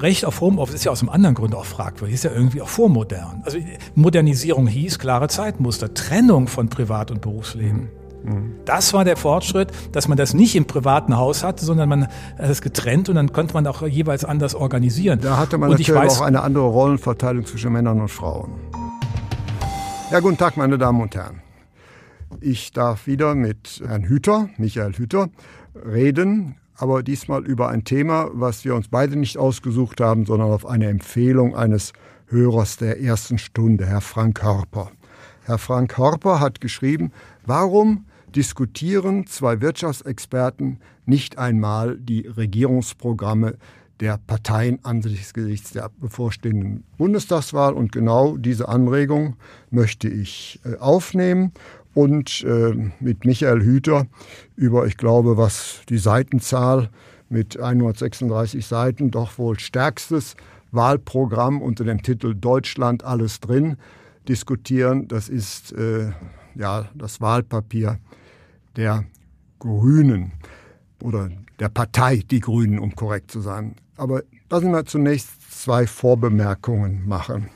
Recht auf Homeoffice ist ja aus einem anderen Grund auch fragwürdig, ist ja irgendwie auch vormodern. Also Modernisierung hieß klare Zeitmuster, Trennung von Privat- und Berufsleben. Das war der Fortschritt, dass man das nicht im privaten Haus hatte, sondern man hat es getrennt und dann konnte man auch jeweils anders organisieren. Da hatte man und natürlich weiß, auch eine andere Rollenverteilung zwischen Männern und Frauen. Ja, guten Tag, meine Damen und Herren. Ich darf wieder mit Herrn Hüter, Michael Hüter, reden, aber diesmal über ein Thema, was wir uns beide nicht ausgesucht haben, sondern auf eine Empfehlung eines Hörers der ersten Stunde, Herr Frank Hörper. Herr Frank Hörper hat geschrieben, warum diskutieren zwei Wirtschaftsexperten nicht einmal die Regierungsprogramme der Parteien angesichts der bevorstehenden Bundestagswahl. Und genau diese Anregung möchte ich äh, aufnehmen und äh, mit Michael Hüter über, ich glaube, was die Seitenzahl mit 136 Seiten doch wohl stärkstes Wahlprogramm unter dem Titel Deutschland alles drin diskutieren. Das ist äh, ja das Wahlpapier der Grünen oder der Partei Die Grünen, um korrekt zu sein. Aber lassen wir zunächst zwei Vorbemerkungen machen.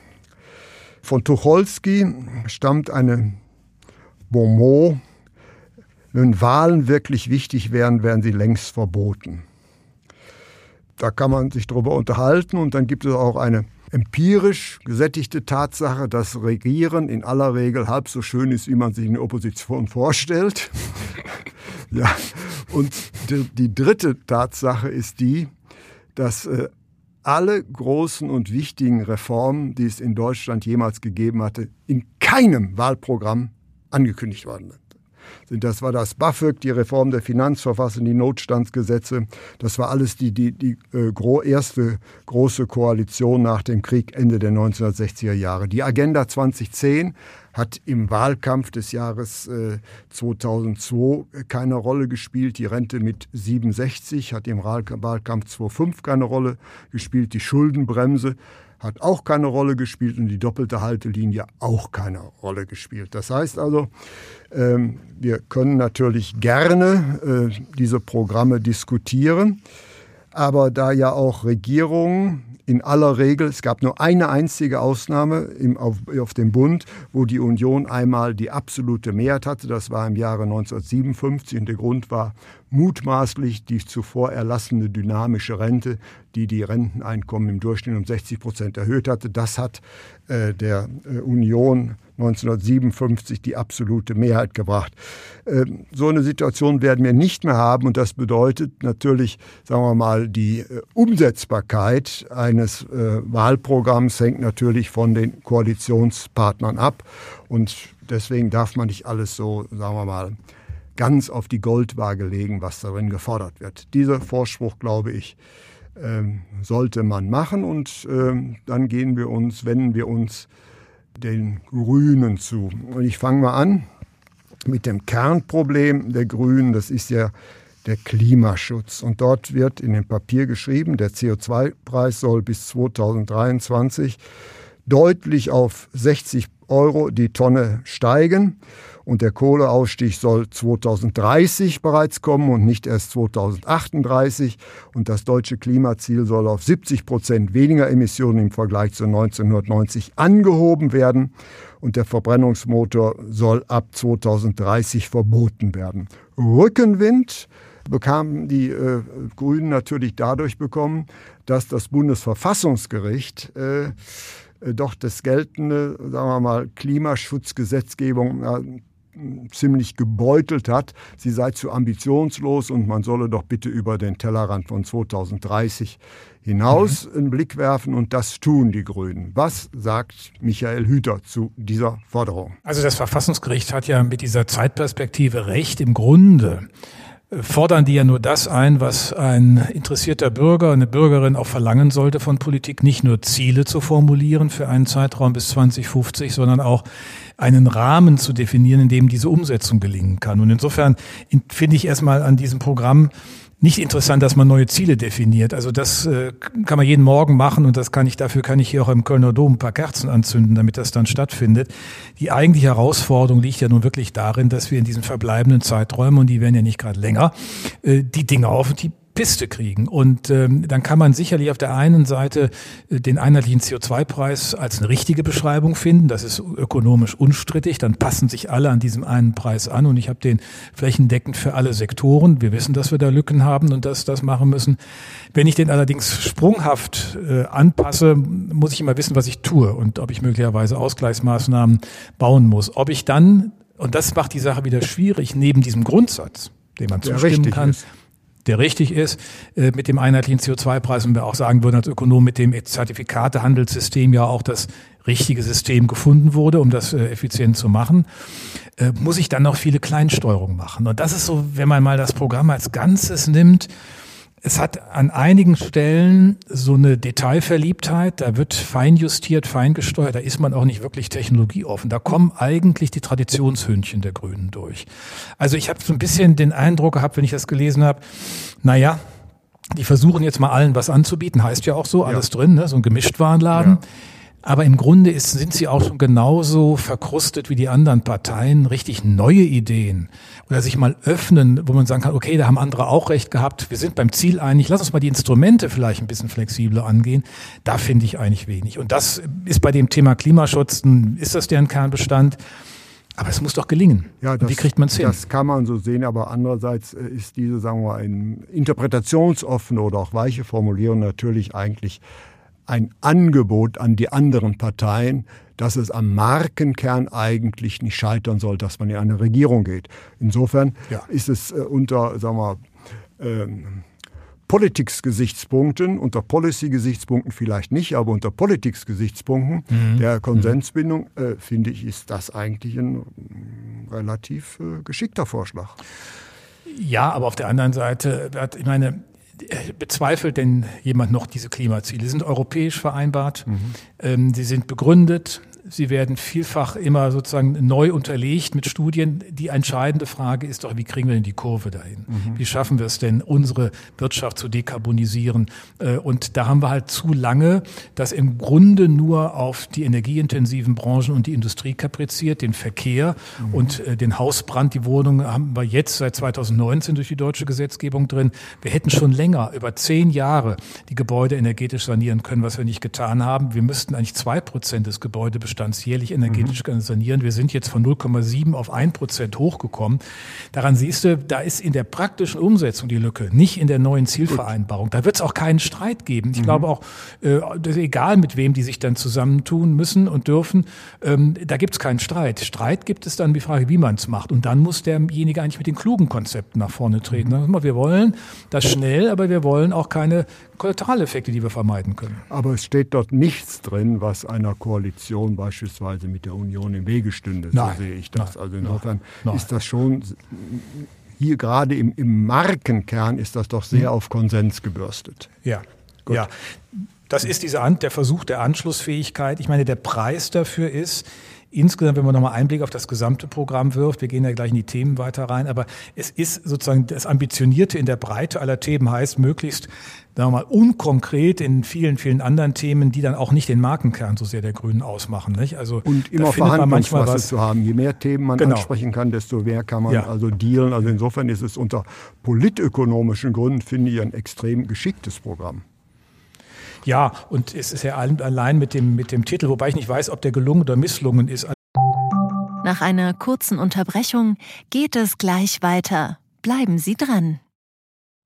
Von Tucholsky stammt eine Bonmot, wenn Wahlen wirklich wichtig wären, wären sie längst verboten. Da kann man sich darüber unterhalten und dann gibt es auch eine empirisch gesättigte Tatsache, dass Regieren in aller Regel halb so schön ist, wie man sich eine Opposition vorstellt. ja. Und die, dritte Tatsache ist die, dass äh, alle großen und wichtigen Reformen, die es in Deutschland jemals gegeben hatte, in keinem Wahlprogramm angekündigt worden sind. Das war das BAföG, die Reform der Finanzverfassung, die Notstandsgesetze. Das war alles die, die, die äh, erste große Koalition nach dem Krieg Ende der 1960er Jahre. Die Agenda 2010 hat im Wahlkampf des Jahres äh, 2002 keine Rolle gespielt. Die Rente mit 67 hat im Wahlkampf 2005 keine Rolle gespielt. Die Schuldenbremse hat auch keine Rolle gespielt und die doppelte Haltelinie auch keine Rolle gespielt. Das heißt also, ähm, wir können natürlich gerne äh, diese Programme diskutieren, aber da ja auch Regierungen in aller Regel, es gab nur eine einzige Ausnahme im, auf, auf, dem Bund, wo die Union einmal die absolute Mehrheit hatte. Das war im Jahre 1957 und der Grund war mutmaßlich die zuvor erlassene dynamische Rente, die die Renteneinkommen im Durchschnitt um 60 Prozent erhöht hatte. Das hat äh, der äh, Union 1957 die absolute Mehrheit gebracht. Ähm, so eine Situation werden wir nicht mehr haben und das bedeutet natürlich, sagen wir mal, die äh, Umsetzbarkeit eines Wahlprogramms hängt natürlich von den Koalitionspartnern ab und deswegen darf man nicht alles so, sagen wir mal, ganz auf die Goldwaage legen, was darin gefordert wird. Dieser Vorspruch, glaube ich, ähm, sollte man machen und ähm, dann gehen wir uns, wenden wir uns den Grünen zu. Und ich fange mal an mit dem Kernproblem der Grünen, das ist ja der Klimaschutz. Und dort wird in dem Papier geschrieben, der CO2-Preis soll bis 2023 deutlich auf 60 Euro die Tonne steigen und der Kohleausstieg soll 2030 bereits kommen und nicht erst 2038 und das deutsche Klimaziel soll auf 70 Prozent weniger Emissionen im Vergleich zu 1990 angehoben werden und der Verbrennungsmotor soll ab 2030 verboten werden. Rückenwind bekamen die äh, Grünen natürlich dadurch bekommen, dass das Bundesverfassungsgericht äh, doch das geltende, sagen wir mal, Klimaschutzgesetzgebung äh, ziemlich gebeutelt hat, sie sei zu ambitionslos und man solle doch bitte über den Tellerrand von 2030 hinaus mhm. einen Blick werfen und das tun die Grünen. Was sagt Michael Hüter zu dieser Forderung? Also das Verfassungsgericht hat ja mit dieser Zeitperspektive recht im Grunde. fordern die ja nur das ein, was ein interessierter Bürger, eine Bürgerin auch verlangen sollte von Politik, nicht nur Ziele zu formulieren für einen Zeitraum bis 2050, sondern auch einen Rahmen zu definieren, in dem diese Umsetzung gelingen kann. Und insofern finde ich erstmal an diesem Programm nicht interessant, dass man neue Ziele definiert. Also das äh, kann man jeden Morgen machen und das kann ich, dafür kann ich hier auch im Kölner Dom ein paar Kerzen anzünden, damit das dann stattfindet. Die eigentliche Herausforderung liegt ja nun wirklich darin, dass wir in diesen verbleibenden Zeiträumen, und die werden ja nicht gerade länger, äh, die Dinge auf die Piste kriegen. Und ähm, dann kann man sicherlich auf der einen Seite äh, den einheitlichen CO2-Preis als eine richtige Beschreibung finden. Das ist ökonomisch unstrittig. Dann passen sich alle an diesem einen Preis an. Und ich habe den flächendeckend für alle Sektoren. Wir wissen, dass wir da Lücken haben und dass das machen müssen. Wenn ich den allerdings sprunghaft äh, anpasse, muss ich immer wissen, was ich tue und ob ich möglicherweise Ausgleichsmaßnahmen bauen muss. Ob ich dann, und das macht die Sache wieder schwierig, neben diesem Grundsatz, den man zustimmen kann, ist der richtig ist, äh, mit dem einheitlichen CO2-Preis und wir auch sagen würden als Ökonom, mit dem Zertifikatehandelssystem ja auch das richtige System gefunden wurde, um das äh, effizient zu machen, äh, muss ich dann noch viele Kleinsteuerungen machen. Und das ist so, wenn man mal das Programm als Ganzes nimmt, es hat an einigen Stellen so eine Detailverliebtheit, da wird feinjustiert, feingesteuert, da ist man auch nicht wirklich technologieoffen. Da kommen eigentlich die Traditionshündchen der Grünen durch. Also ich habe so ein bisschen den Eindruck gehabt, wenn ich das gelesen habe, naja, die versuchen jetzt mal allen was anzubieten, heißt ja auch so, alles ja. drin, ne? so ein Gemischtwarenladen. Ja. Aber im Grunde ist, sind sie auch schon genauso verkrustet wie die anderen Parteien, richtig neue Ideen oder sich mal öffnen, wo man sagen kann, okay, da haben andere auch recht gehabt, wir sind beim Ziel einig, lass uns mal die Instrumente vielleicht ein bisschen flexibler angehen. Da finde ich eigentlich wenig. Und das ist bei dem Thema Klimaschutz, ist das deren Kernbestand? Aber es muss doch gelingen. Ja, das, wie kriegt man es hin? Das kann man so sehen, aber andererseits äh, ist diese, sagen wir mal, interpretationsoffene oder auch weiche Formulierung natürlich eigentlich ein Angebot an die anderen Parteien, dass es am Markenkern eigentlich nicht scheitern soll, dass man in eine Regierung geht. Insofern ja. ist es äh, unter, sagen wir, ähm, Politics-Gesichtspunkten, unter Policy-Gesichtspunkten vielleicht nicht, aber unter Politics-Gesichtspunkten mhm. der Konsensbindung, äh, finde ich, ist das eigentlich ein äh, relativ äh, geschickter Vorschlag. Ja, aber auf der anderen Seite, ich meine, bezweifelt denn jemand noch diese Klimaziele? Sie sind europäisch vereinbart, mhm. ähm, sie sind begründet, sie werden vielfach immer sozusagen neu unterlegt mit Studien. Die entscheidende Frage ist doch, wie kriegen wir denn die Kurve dahin? Mhm. Wie schaffen wir es denn, unsere Wirtschaft zu dekarbonisieren? Äh, und da haben wir halt zu lange das im Grunde nur auf die energieintensiven Branchen und die Industrie kapriziert, den Verkehr mhm. und äh, den Hausbrand. Die Wohnungen haben wir jetzt seit 2019 durch die deutsche Gesetzgebung drin. Wir hätten schon länger, über zehn Jahre, die Gebäude energetisch sanieren können, was wir nicht getan haben. Wir müssten eigentlich zwei Prozent des Gebäudebestands Jährlich energetisch mhm. sanieren. Wir sind jetzt von 0,7 auf 1 Prozent hochgekommen. Daran siehst du, da ist in der praktischen Umsetzung die Lücke, nicht in der neuen Zielvereinbarung. Da wird es auch keinen Streit geben. Ich mhm. glaube auch, äh, egal mit wem die sich dann zusammentun müssen und dürfen, ähm, da gibt es keinen Streit. Streit gibt es dann die Frage, wie man es macht. Und dann muss derjenige eigentlich mit den klugen Konzepten nach vorne treten. Mhm. Wir wollen das schnell, aber wir wollen auch keine Kollateraleffekte, die wir vermeiden können. Aber es steht dort nichts drin, was einer Koalition beispielsweise mit der Union im Wege stünde. Nein, so sehe ich das. Nein, also insofern nein. ist das schon hier gerade im, im, Markenkern ist das doch sehr mhm. auf Konsens gebürstet. Ja, Gut. ja. Das ist diese, der Versuch der Anschlussfähigkeit. Ich meine, der Preis dafür ist, insgesamt, wenn man nochmal Einblick auf das gesamte Programm wirft, wir gehen ja gleich in die Themen weiter rein, aber es ist sozusagen das Ambitionierte in der Breite aller Themen heißt, möglichst sagen wir mal, unkonkret in vielen, vielen anderen Themen, die dann auch nicht den Markenkern so sehr der Grünen ausmachen. Nicht? Also, und immer Verhandlungsmasse zu haben. Je mehr Themen man genau. ansprechen kann, desto mehr kann man ja. also dealen. Also insofern ist es unter politökonomischen Gründen, finde ich, ein extrem geschicktes Programm. Ja, und es ist ja allein mit dem, mit dem Titel, wobei ich nicht weiß, ob der gelungen oder misslungen ist. Nach einer kurzen Unterbrechung geht es gleich weiter. Bleiben Sie dran.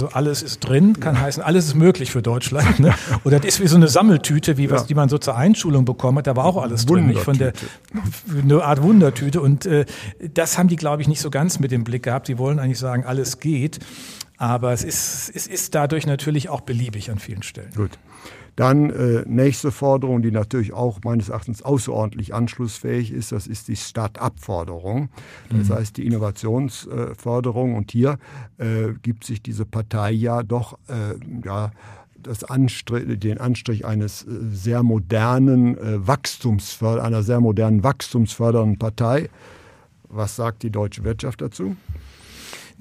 Also alles ist drin, kann ja. heißen, alles ist möglich für Deutschland. Ne? Oder das ist wie so eine Sammeltüte, wie was, ja. die man so zur Einschulung bekommen hat. Da war auch alles drin, nicht von der eine Art Wundertüte. Und äh, das haben die, glaube ich, nicht so ganz mit dem Blick gehabt. Die wollen eigentlich sagen, alles geht. Aber es ist, es ist dadurch natürlich auch beliebig an vielen Stellen. Gut. Dann äh, nächste Forderung, die natürlich auch meines Erachtens außerordentlich anschlussfähig ist, das ist die Start-up-Forderung. Das mhm. heißt die Innovationsförderung. Und hier äh, gibt sich diese Partei ja doch äh, ja, das Anstrich, den Anstrich eines äh, sehr modernen äh, Wachstumsförder, einer sehr modernen wachstumsfördernden Partei. Was sagt die deutsche Wirtschaft dazu?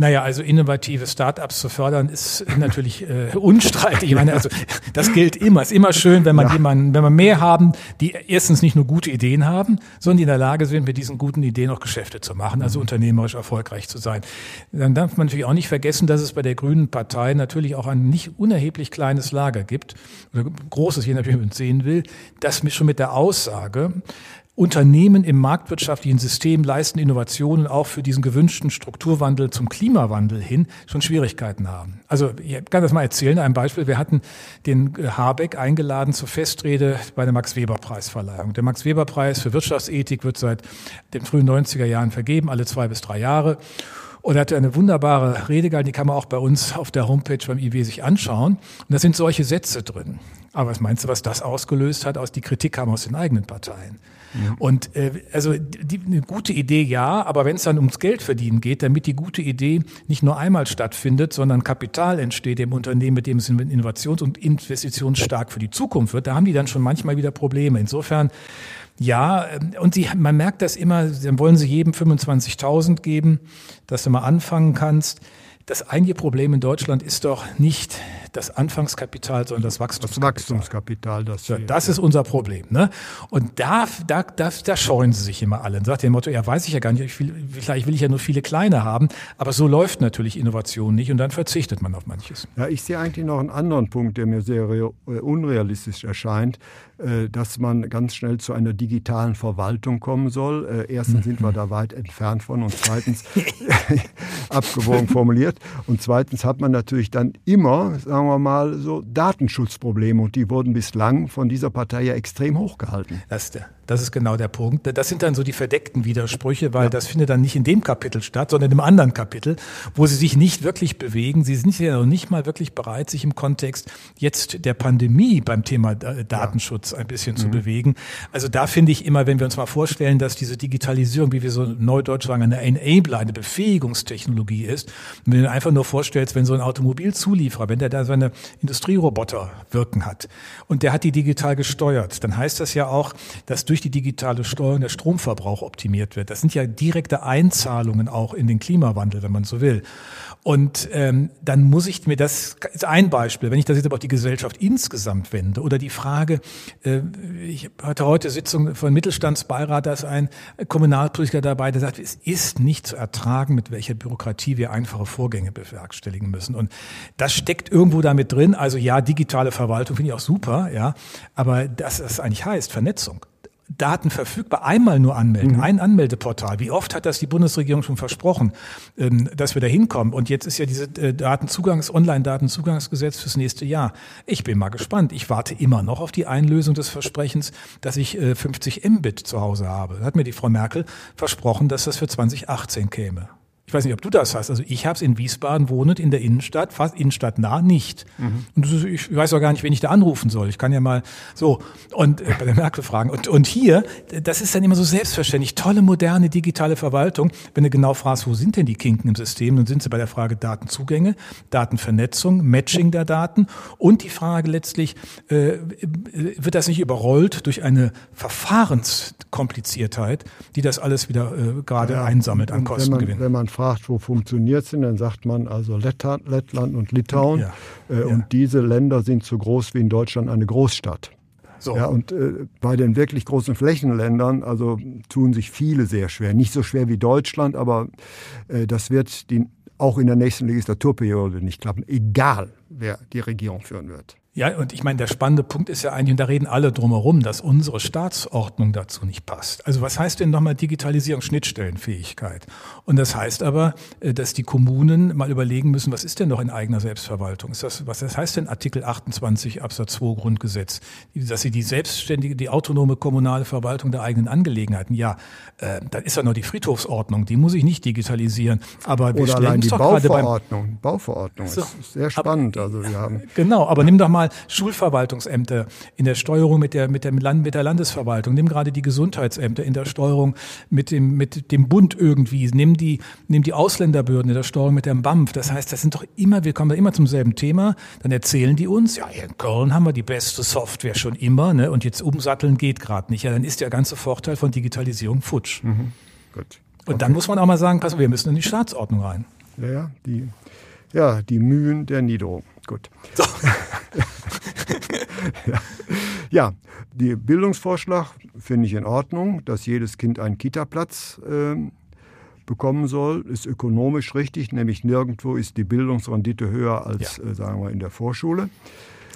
Naja, also innovative Startups zu fördern ist natürlich äh, unstreitig. Ich meine, also das gilt immer. Es ist immer schön, wenn man ja. jemanden, wenn man mehr haben, die erstens nicht nur gute Ideen haben, sondern die in der Lage sind, mit diesen guten Ideen auch Geschäfte zu machen, also mhm. unternehmerisch erfolgreich zu sein. Dann darf man natürlich auch nicht vergessen, dass es bei der Grünen Partei natürlich auch ein nicht unerheblich kleines Lager gibt, oder großes, je nachdem, wie man es sehen will, das mich schon mit der Aussage, Unternehmen im marktwirtschaftlichen System leisten Innovationen auch für diesen gewünschten Strukturwandel zum Klimawandel hin schon Schwierigkeiten haben. Also ich kann das mal erzählen, ein Beispiel. Wir hatten den äh, Habeck eingeladen zur Festrede bei der Max-Weber-Preisverleihung. Der Max-Weber-Preis für Wirtschaftsethik wird seit den frühen 90er Jahren vergeben, alle zwei bis drei Jahre. Und er hatte eine wunderbare Rede gehalten, die kann man auch bei uns auf der Homepage beim IW sich anschauen. Und da sind solche Sätze drin. Aber was meinst du, was das ausgelöst hat? Aus die Kritik kam aus den eigenen Parteien. Ja. Und äh, also die, eine gute Idee ja, aber wenn es dann ums Geld verdienen geht, damit die gute Idee nicht nur einmal stattfindet, sondern Kapital entsteht im Unternehmen, mit dem es innovations- und investitionsstark für die Zukunft wird, da haben die dann schon manchmal wieder Probleme. Insofern ja, ähm, und sie, man merkt das immer, dann wollen sie jedem 25.000 geben, dass du mal anfangen kannst. Das eigentliche Problem in Deutschland ist doch nicht das Anfangskapital, sondern das Wachstumskapital. Das Wachstumskapital, das, ja, das ist unser Problem. Ne? Und da, da, da, da scheuen sie sich immer alle. Und sagt dem Motto, ja, weiß ich ja gar nicht, ich will, vielleicht will ich ja nur viele kleine haben, aber so läuft natürlich Innovation nicht und dann verzichtet man auf manches. Ja, ich sehe eigentlich noch einen anderen Punkt, der mir sehr äh, unrealistisch erscheint. Äh, dass man ganz schnell zu einer digitalen Verwaltung kommen soll. Äh, erstens sind wir da weit entfernt von und zweitens abgewogen formuliert und zweitens hat man natürlich dann immer, sagen wir mal, so Datenschutzprobleme und die wurden bislang von dieser Partei ja extrem hochgehalten. Das ist der das ist genau der Punkt. Das sind dann so die verdeckten Widersprüche, weil ja. das findet dann nicht in dem Kapitel statt, sondern im anderen Kapitel, wo sie sich nicht wirklich bewegen. Sie sind ja noch nicht mal wirklich bereit, sich im Kontext jetzt der Pandemie beim Thema Datenschutz ein bisschen mhm. zu bewegen. Also da finde ich immer, wenn wir uns mal vorstellen, dass diese Digitalisierung, wie wir so neudeutsch sagen, eine Enabler, eine Befähigungstechnologie ist, und wenn du einfach nur vorstellst, wenn so ein Automobilzulieferer, wenn der da seine Industrieroboter wirken hat und der hat die digital gesteuert, dann heißt das ja auch, dass durch durch die digitale Steuerung der Stromverbrauch optimiert wird. Das sind ja direkte Einzahlungen auch in den Klimawandel, wenn man so will. Und ähm, dann muss ich mir das ist ein Beispiel, wenn ich das jetzt aber auf die Gesellschaft insgesamt wende oder die Frage, äh, ich hatte heute Sitzung von Mittelstandsbeirat, da ist ein Kommunalpolitiker dabei, der sagt, es ist nicht zu ertragen, mit welcher Bürokratie wir einfache Vorgänge bewerkstelligen müssen. Und das steckt irgendwo damit drin. Also ja, digitale Verwaltung finde ich auch super, ja, aber das, das eigentlich heißt Vernetzung. Daten verfügbar, einmal nur anmelden, mhm. ein Anmeldeportal. Wie oft hat das die Bundesregierung schon versprochen, ähm, dass wir da hinkommen? Und jetzt ist ja diese äh, Datenzugangs-, Online-Datenzugangsgesetz fürs nächste Jahr. Ich bin mal gespannt. Ich warte immer noch auf die Einlösung des Versprechens, dass ich 50 äh, Mbit zu Hause habe. Da hat mir die Frau Merkel versprochen, dass das für 2018 käme. Ich weiß nicht, ob du das hast. Also ich habe es in Wiesbaden wohnend in der Innenstadt, fast innenstadtnah nicht. Mhm. Und ich weiß auch gar nicht, wen ich da anrufen soll. Ich kann ja mal so und äh, bei der Merkel fragen. Und, und hier, das ist dann immer so selbstverständlich. Tolle, moderne, digitale Verwaltung. Wenn du genau fragst, wo sind denn die Kinken im System, dann sind sie bei der Frage Datenzugänge, Datenvernetzung, Matching der Daten und die Frage letztlich, äh, wird das nicht überrollt durch eine Verfahrenskompliziertheit, die das alles wieder äh, gerade ja, einsammelt an Kostengewinn? Wenn man fragt, wo funktioniert es denn, dann sagt man also Lettland und Litauen. Ja. Äh, ja. Und diese Länder sind so groß wie in Deutschland eine Großstadt. So. Ja, und äh, bei den wirklich großen Flächenländern, also tun sich viele sehr schwer. Nicht so schwer wie Deutschland, aber äh, das wird die, auch in der nächsten Legislaturperiode nicht klappen, egal wer die Regierung führen wird. Ja, und ich meine, der spannende Punkt ist ja eigentlich, und da reden alle drumherum, dass unsere Staatsordnung dazu nicht passt. Also was heißt denn nochmal Digitalisierung, Schnittstellenfähigkeit? Und das heißt aber, äh, dass die Kommunen mal überlegen müssen, was ist denn noch in eigener Selbstverwaltung? Ist das, was das heißt denn Artikel 28 Absatz 2 Grundgesetz? Dass sie die selbstständige, die autonome kommunale Verwaltung der eigenen Angelegenheiten, ja, äh, dann ist ja noch die Friedhofsordnung, die muss ich nicht digitalisieren. Aber wir Oder allein die gerade beim Bauverordnung. Bauverordnung So. ist sehr spannend. Also wir haben Genau, aber nimm doch mal Schulverwaltungsämter in der Steuerung mit der, mit der, Land, mit der Landesverwaltung. Nimm gerade die Gesundheitsämter in der Steuerung mit dem, mit dem Bund irgendwie. Nimm die, nimm die Ausländerbehörden in der Steuerung mit dem BAMF. Das heißt, das sind doch immer, wir kommen da immer zum selben Thema. Dann erzählen die uns, ja, hier in Köln haben wir die beste Software schon immer, ne, und jetzt umsatteln geht gerade nicht. Ja, dann ist der ganze Vorteil von Digitalisierung futsch. gut. Und dann muss man auch mal sagen, pass, wir müssen in die Staatsordnung rein. Ja, ja, die, ja, die Mühen der Niederung. Gut. So. ja. ja, die Bildungsvorschlag finde ich in Ordnung, dass jedes Kind einen Kita-Platz ähm, bekommen soll, ist ökonomisch richtig, nämlich nirgendwo ist die Bildungsrendite höher als, Ja. äh, sagen wir, in der Vorschule.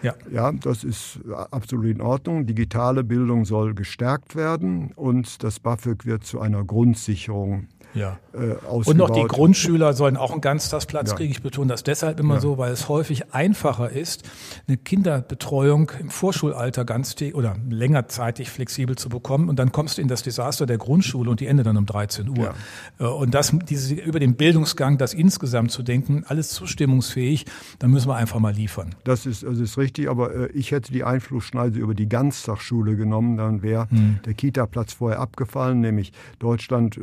Ja. Ja, das ist absolut in Ordnung. Digitale Bildung soll gestärkt werden und das BAföG wird zu einer Grundsicherung Ja. äh, ausgebaut. Und noch die Grundschüler sollen auch einen Ganztagsplatz Ja. kriegen. Ich betone das deshalb immer Ja. so, weil es häufig einfacher ist, eine Kinderbetreuung im Vorschulalter ganztägig oder längerzeitig flexibel zu bekommen. Und dann kommst du in das Desaster der Grundschule und die endet dann um 13 Uhr. Äh, Und das, diese, über den Bildungsgang, das insgesamt zu denken, alles zustimmungsfähig, da müssen wir einfach mal liefern. Das ist, das ist richtig, aber äh, ich hätte die Einflussschneise über die Ganztagsschule genommen, dann wäre Hm. der Kita-Platz vorher abgefallen, nämlich Deutschland äh,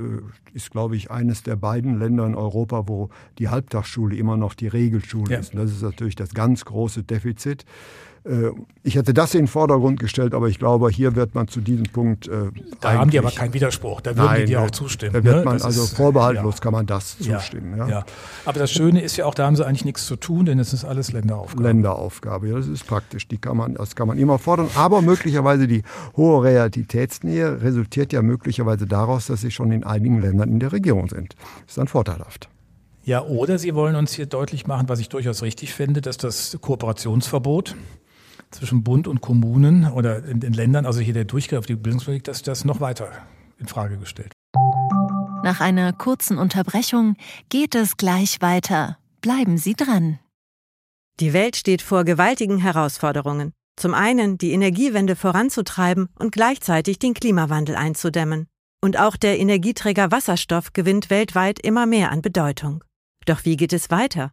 ist, glaube ich, eines der beiden Länder in Europa, wo die Halbtagsschule immer noch die Regelschule Ja. ist. Und das ist natürlich das ganz große Defizit. Äh, Ich hätte das in den Vordergrund gestellt, aber ich glaube, hier wird man zu diesem Punkt. äh, Da haben die aber keinen Widerspruch. Da würden Nein, die dir auch zustimmen. Da wird ne? man Das also ist- vorbehaltlos ja. kann man das zustimmen. Ja. ja. Aber das Schöne ist ja auch, da haben sie eigentlich nichts zu tun, denn es ist alles Länderaufgabe. Länderaufgabe. Ja, das ist praktisch. Die kann man, das kann man immer fordern. Aber möglicherweise die hohe Realitätsnähe resultiert ja möglicherweise daraus, dass sie schon in einigen Ländern in der Regierung sind. ist dann vorteilhaft. Ja, oder Sie wollen uns hier deutlich machen, was ich durchaus richtig finde, dass das Kooperationsverbot zwischen Bund und Kommunen oder in den Ländern, also hier der Durchgriff auf die Bildungspolitik, dass das noch weiter in Frage gestellt. Nach einer kurzen Unterbrechung geht es gleich weiter. Bleiben Sie dran. Die Welt steht vor gewaltigen Herausforderungen. Zum einen die Energiewende voranzutreiben und gleichzeitig den Klimawandel einzudämmen. Und auch der Energieträger Wasserstoff gewinnt weltweit immer mehr an Bedeutung. Doch wie geht es weiter?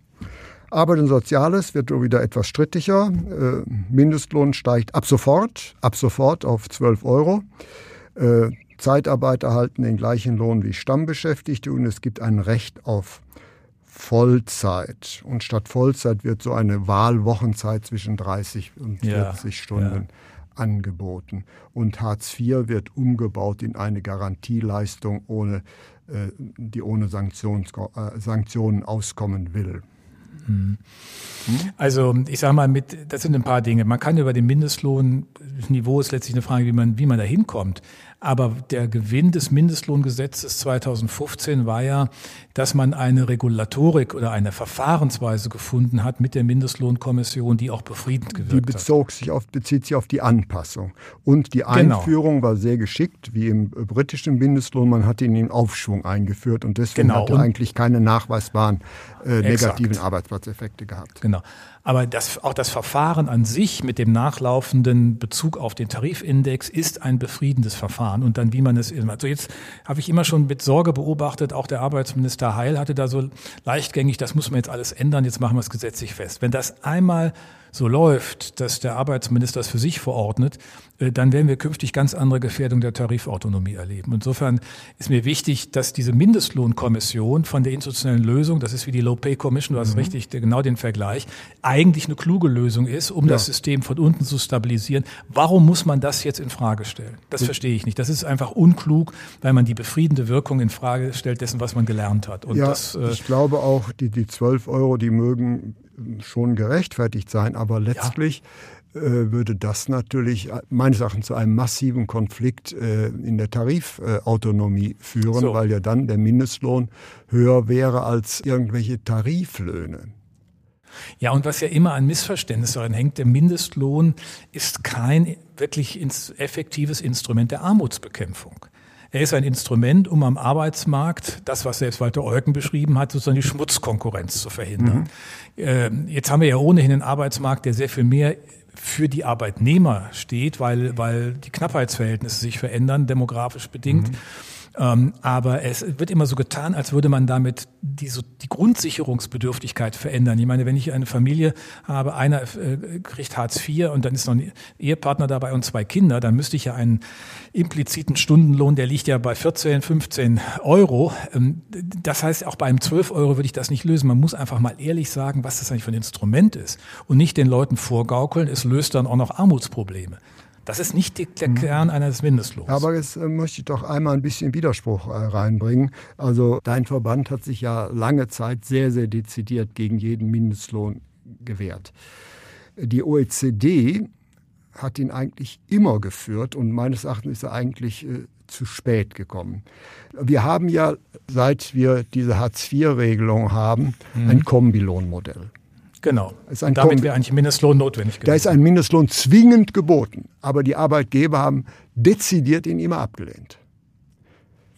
Arbeit und Soziales wird wieder etwas strittiger. Äh, Mindestlohn steigt ab sofort, ab sofort auf 12 Euro. Äh, Zeitarbeiter erhalten den gleichen Lohn wie Stammbeschäftigte und es gibt ein Recht auf Vollzeit. Und statt Vollzeit wird so eine Wahlwochenzeit zwischen 30 und Ja, 40 Stunden angeboten. Und Hartz IV wird umgebaut in eine Garantieleistung, ohne, äh, die ohne Sanktions, Sanktionen auskommen will. Also ich sage mal, mit, das sind ein paar Dinge. Man kann über den Mindestlohnniveau ist letztlich eine Frage, wie man, wie man da hinkommt. Aber der Gewinn des Mindestlohngesetzes 2015 war ja, dass man eine Regulatorik oder eine Verfahrensweise gefunden hat mit der Mindestlohnkommission, die auch befriedend Die gewirkt hat. bezog sich auf, bezieht sich auf die Anpassung. Und die Genau. Einführung war sehr geschickt, wie im britischen Mindestlohn. Man hat ihn in Aufschwung eingeführt und deswegen Genau. hat er eigentlich keine nachweisbaren äh, negativen Arbeitsplatzeffekte gehabt. Genau. Aber das, auch das Verfahren an sich mit dem nachlaufenden Bezug auf den Tarifindex ist ein befriedendes Verfahren. Und dann, wie man es, also jetzt habe ich immer schon mit Sorge beobachtet, auch der Arbeitsminister Heil hatte da so leichtgängig, das muss man jetzt alles ändern, jetzt machen wir es gesetzlich fest. Wenn das einmal so läuft, dass der Arbeitsminister es für sich verordnet, äh, dann werden wir künftig ganz andere Gefährdung der Tarifautonomie erleben. Insofern ist mir wichtig, dass diese Mindestlohnkommission von der institutionellen Lösung, das ist wie die Low Pay Commission, du hast richtig ich genau den Vergleich, eigentlich eine kluge Lösung ist, um ja. das System von unten zu stabilisieren. Warum muss man das jetzt in Frage stellen? Das verstehe ich nicht. Das ist einfach unklug, weil man die befriedende Wirkung in Frage stellt dessen, was man gelernt hat. Und ja, das, äh, ich glaube auch, die, die 12 Euro, die mögen schon gerechtfertigt sein, aber letztlich ja äh, würde das natürlich meines Erachtens zu einem massiven Konflikt äh, in der Tarifautonomie führen, so. weil ja dann der Mindestlohn höher wäre als irgendwelche Tariflöhne. Ja, und was ja immer ein Missverständnis darin hängt, der Mindestlohn ist kein wirklich effektives Instrument der Armutsbekämpfung. Er ist ein Instrument, um am Arbeitsmarkt, das, was selbst Walter Eucken beschrieben hat, sozusagen die Schmutzkonkurrenz zu verhindern. Mhm. Jetzt haben wir ja ohnehin einen Arbeitsmarkt, der sehr viel mehr für die Arbeitnehmer steht, weil, weil die Knappheitsverhältnisse sich verändern, demografisch bedingt. Mhm. Ähm, aber es wird immer so getan, als würde man damit die, so, die Grundsicherungsbedürftigkeit verändern. Ich meine, wenn ich eine Familie habe, einer äh, kriegt Hartz IV und dann ist noch ein Ehepartner dabei und zwei Kinder, dann müsste ich ja einen impliziten Stundenlohn, der liegt ja bei 14, 15 Euro. Ähm, das heißt, auch bei einem 12 Euro würde ich das nicht lösen. Man muss einfach mal ehrlich sagen, was das eigentlich für ein Instrument ist und nicht den Leuten vorgaukeln, es löst dann auch noch Armutsprobleme. Das ist nicht der mhm. Kern eines Mindestlohns. Aber jetzt äh, möchte ich doch einmal ein bisschen Widerspruch äh, reinbringen. Also dein Verband hat sich ja lange Zeit sehr, sehr dezidiert gegen jeden Mindestlohn gewehrt. Die OECD hat ihn eigentlich immer geführt und meines Erachtens ist er eigentlich äh, zu spät gekommen. Wir haben ja, seit wir diese Hartz-IV-Regelung haben, mhm. ein Kombilohnmodell. Genau. Damit wäre eigentlich Mindestlohn notwendig gewesen. Da ist ein Mindestlohn zwingend geboten. Aber die Arbeitgeber haben dezidiert ihn immer abgelehnt.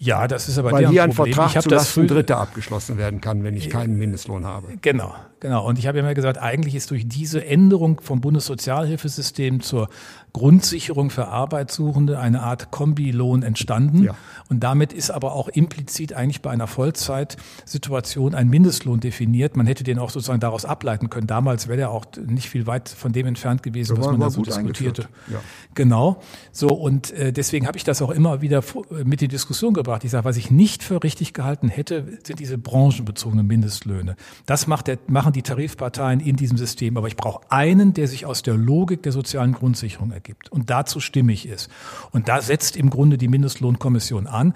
Ja, das ist aber Weil hier ein Problem. Vertrag zulasten Dritter abgeschlossen werden kann, wenn ich keinen Mindestlohn habe. Genau, genau. Und ich habe ja immer gesagt, eigentlich ist durch diese Änderung vom Bundessozialhilfesystem zur Grundsicherung für Arbeitssuchende eine Art Kombilohn entstanden. Ja. Und damit ist aber auch implizit eigentlich bei einer Vollzeitsituation ein Mindestlohn definiert. Man hätte den auch sozusagen daraus ableiten können. Damals wäre der auch nicht viel weit von dem entfernt gewesen, was man da so diskutierte. Ja. Genau. So, und äh, deswegen habe ich das auch immer wieder mit in die Diskussion gebracht. Ich sage, was ich nicht für richtig gehalten hätte, sind diese branchenbezogenen Mindestlöhne. Das macht der, machen die Tarifparteien in diesem System. Aber ich brauche einen, der sich aus der Logik der sozialen Grundsicherung ergibt und dazu stimmig ist. Und da setzt im Grunde die Mindestlohnkommission an.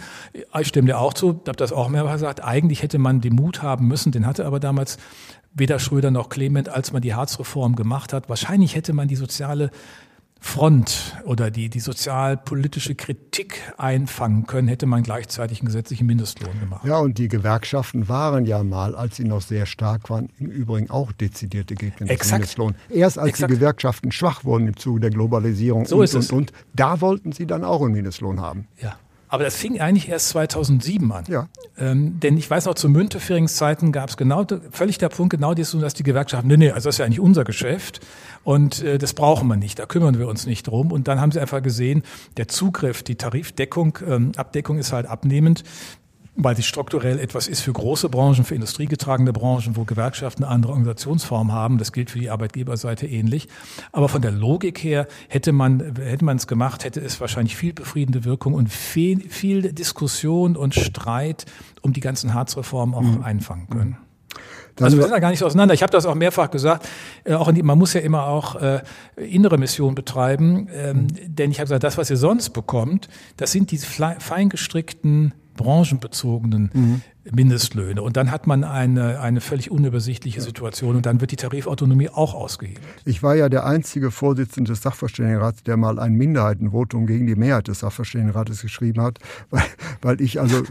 Ich stimme dir auch zu, habe das auch mehrfach gesagt, eigentlich hätte man den Mut haben müssen, den hatte aber damals weder Schröder noch Clement, als man die Harzreform gemacht hat. Wahrscheinlich hätte man die soziale Front oder die, die sozialpolitische Kritik einfangen können, hätte man gleichzeitig einen gesetzlichen Mindestlohn gemacht. Ja, und die Gewerkschaften waren ja mal, als sie noch sehr stark waren, im Übrigen auch dezidierte Gegner des Mindestlohns. Erst als Exakt. die Gewerkschaften schwach wurden im Zuge der Globalisierung so und, und, und, da wollten sie dann auch einen Mindestlohn haben. Ja. Aber das fing eigentlich erst 2007 an. Ja. Ähm, denn ich weiß noch, zu Münteferings Zeiten gab es genau, völlig der Punkt, genau das, dass die Gewerkschaften, nee, nee, also das ist ja eigentlich unser Geschäft und äh, das brauchen wir nicht, da kümmern wir uns nicht drum. Und dann haben sie einfach gesehen, der Zugriff, die Tarifdeckung, ähm, Abdeckung ist halt abnehmend weil sie strukturell etwas ist für große Branchen, für industriegetragene Branchen, wo Gewerkschaften eine andere Organisationsform haben. Das gilt für die Arbeitgeberseite ähnlich. Aber von der Logik her hätte man hätte man es gemacht, hätte es wahrscheinlich viel befriedende Wirkung und viel, viel Diskussion und Streit um die ganzen Harzreformen auch mhm. einfangen können. Also wir sind da gar nicht so auseinander. Ich habe das auch mehrfach gesagt. Äh, auch die, man muss ja immer auch äh, innere Mission betreiben, ähm, mhm. denn ich habe gesagt, das, was ihr sonst bekommt, das sind diese fein gestrickten branchenbezogenen mhm. Mindestlöhne. Und dann hat man eine, eine völlig unübersichtliche Situation und dann wird die Tarifautonomie auch ausgehebelt. Ich war ja der einzige Vorsitzende des Sachverständigenrats, der mal ein Minderheitenvotum gegen die Mehrheit des Sachverständigenrates geschrieben hat, weil, weil ich also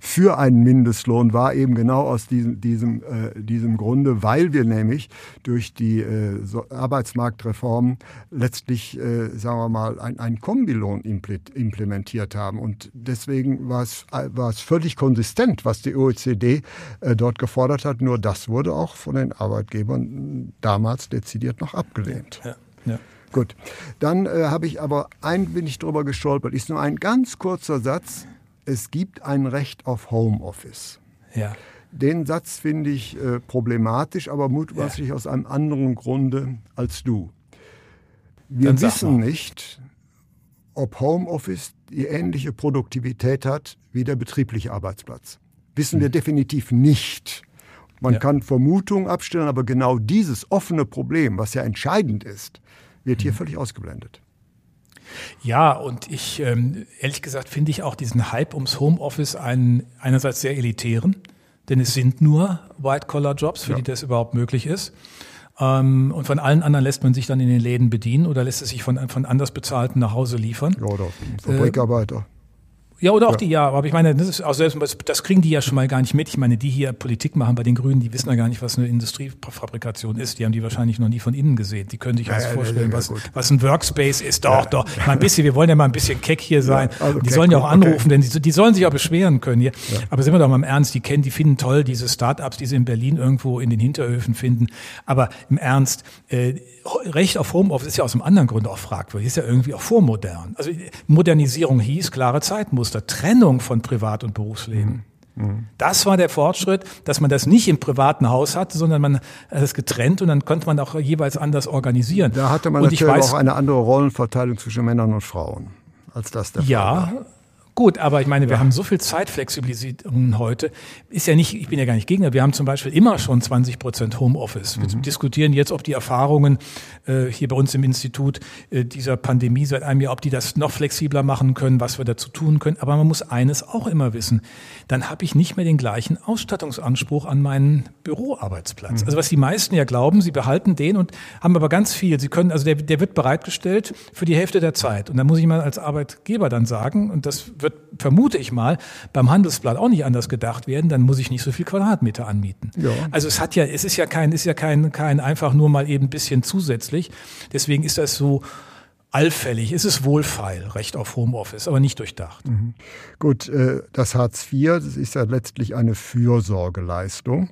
für einen Mindestlohn war, eben genau aus diesem, diesem, äh, diesem Grunde, weil wir nämlich durch die äh, so Arbeitsmarktreformen letztlich, äh, sagen wir mal, einen Kombilohn implementiert haben. Und deswegen war es, war es völlig konsistent, was die OECD äh, dort gefordert hat. Nur das wurde auch von den Arbeitgebern damals dezidiert noch abgelehnt. Ja, ja. Gut, dann äh, habe ich aber ein wenig drüber gestolpert. Ist nur ein ganz kurzer Satz. Es gibt ein Recht auf Homeoffice. Ja. Den Satz finde ich äh, problematisch, aber mutmaßlich ja. aus einem anderen Grunde als du. Wir wissen nicht, ob Homeoffice die ähnliche Produktivität hat wie der betriebliche Arbeitsplatz wissen wir definitiv nicht. Man ja. kann Vermutungen abstellen, aber genau dieses offene Problem, was ja entscheidend ist, wird hier mhm. völlig ausgeblendet. Ja, und ich, ähm, ehrlich gesagt, finde ich auch diesen Hype ums Homeoffice einen, einerseits sehr elitären, denn es sind nur White-Collar-Jobs, für ja. die das überhaupt möglich ist. Ähm, und von allen anderen lässt man sich dann in den Läden bedienen oder lässt es sich von, von anders bezahlten nach Hause liefern. Ja, oder Fabrikarbeiter. Äh, ja, oder auch ja. die, ja, aber ich meine, das ist auch selbst, das kriegen die ja schon mal gar nicht mit. Ich meine, die hier Politik machen bei den Grünen, die wissen ja gar nicht, was eine Industriefabrikation ist. Die haben die wahrscheinlich noch nie von innen gesehen. Die können sich ja, also ja, vorstellen, was, was ein Workspace ist. Doch, doch. Mal ein bisschen, wir wollen ja mal ein bisschen keck hier sein. Also die sollen ja auch anrufen, okay. denn die, die, sollen sich auch beschweren können hier. Aber sind wir doch mal im Ernst, die kennen, die finden toll diese Start-ups, die sie in Berlin irgendwo in den Hinterhöfen finden. Aber im Ernst, äh, Recht auf Homeoffice ist ja aus einem anderen Grund auch fragwürdig, ist ja irgendwie auch vormodern. Also Modernisierung hieß klare Zeitmuster, Trennung von Privat- und Berufsleben. Mhm. Das war der Fortschritt, dass man das nicht im privaten Haus hatte, sondern man hat es getrennt und dann konnte man auch jeweils anders organisieren. Da hatte man und natürlich weiß, auch eine andere Rollenverteilung zwischen Männern und Frauen, als das der Fall ja, war. Ja, Gut, aber ich meine, wir ja. haben so viel Zeitflexibilisierung heute. Ist ja nicht, ich bin ja gar nicht Gegner. Wir haben zum Beispiel immer schon 20 Prozent Homeoffice. Wir mhm. diskutieren jetzt, ob die Erfahrungen äh, hier bei uns im Institut äh, dieser Pandemie seit einem Jahr, ob die das noch flexibler machen können, was wir dazu tun können. Aber man muss eines auch immer wissen. Dann habe ich nicht mehr den gleichen Ausstattungsanspruch an meinen Büroarbeitsplatz. Mhm. Also was die meisten ja glauben, sie behalten den und haben aber ganz viel. Sie können, also der, der wird bereitgestellt für die Hälfte der Zeit. Und da muss ich mal als Arbeitgeber dann sagen, und das wird wird, vermute ich mal, beim Handelsblatt auch nicht anders gedacht werden, dann muss ich nicht so viel Quadratmeter anmieten. Ja. Also es hat ja, es ist ja kein, ist ja kein, kein einfach nur mal eben ein bisschen zusätzlich. Deswegen ist das so, allfällig, es ist wohlfeil, Recht auf Homeoffice, aber nicht durchdacht. Mhm. Gut, äh, das Hartz IV, das ist ja letztlich eine Fürsorgeleistung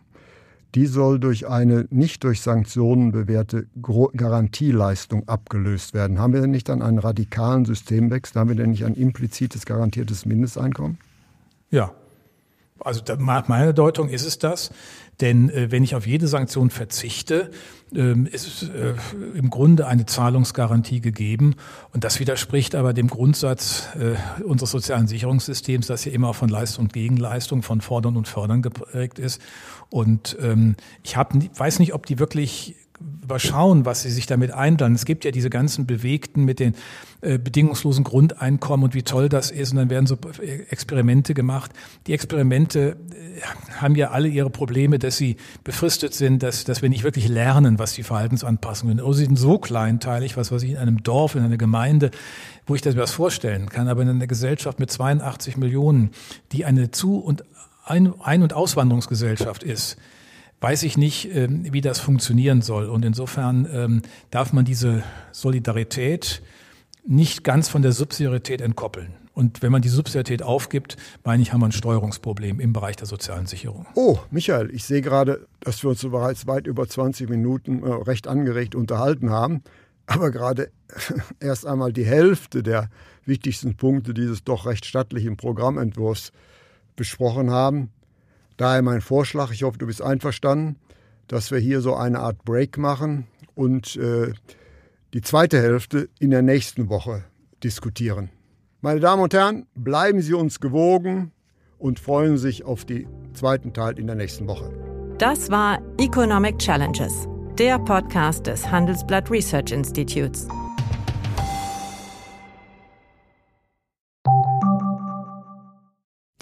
die soll durch eine nicht durch Sanktionen bewährte Garantieleistung abgelöst werden. Haben wir denn nicht dann einen radikalen Systemwechsel? Haben wir denn nicht ein implizites garantiertes Mindesteinkommen? Ja. Also meine Deutung ist es das. Denn äh, wenn ich auf jede Sanktion verzichte, ähm, ist äh, im Grunde eine Zahlungsgarantie gegeben. Und das widerspricht aber dem Grundsatz äh, unseres sozialen Sicherungssystems, das ja immer von Leistung und Gegenleistung, von Fordern und Fördern geprägt ist. Und ähm, ich hab, weiß nicht, ob die wirklich überschauen, was sie sich damit einplanen. Es gibt ja diese ganzen Bewegten mit den äh, bedingungslosen Grundeinkommen und wie toll das ist. Und dann werden so Experimente gemacht. Die Experimente äh, haben ja alle ihre Probleme, dass sie befristet sind, dass, dass wir nicht wirklich lernen, was die Verhaltensanpassungen sind. Oder sie sind so kleinteilig, was weiß ich, in einem Dorf, in einer Gemeinde, wo ich das mir was vorstellen kann. Aber in einer Gesellschaft mit 82 Millionen, die eine Zu- und Ein-, und Auswanderungsgesellschaft ist, weiß ich nicht, ähm, wie das funktionieren soll. Und insofern ähm, darf man diese Solidarität nicht ganz von der Subsidiarität entkoppeln. Und wenn man die Subsidiarität aufgibt, meine ich, haben wir ein Steuerungsproblem im Bereich der sozialen Sicherung. Oh, Michael, ich sehe gerade, dass wir uns bereits weit über 20 Minuten äh, recht angeregt unterhalten haben. Aber gerade erst einmal die Hälfte der wichtigsten Punkte dieses doch recht stattlichen Programmentwurfs besprochen haben. Daher mein Vorschlag, ich hoffe, du bist einverstanden, dass wir hier so eine Art Break machen und äh, die zweite Hälfte in der nächsten Woche diskutieren. Meine Damen und Herren, bleiben Sie uns gewogen und freuen sich auf den zweiten Teil in der nächsten Woche. Das war Economic Challenges, der Podcast des Handelsblatt Research Institutes.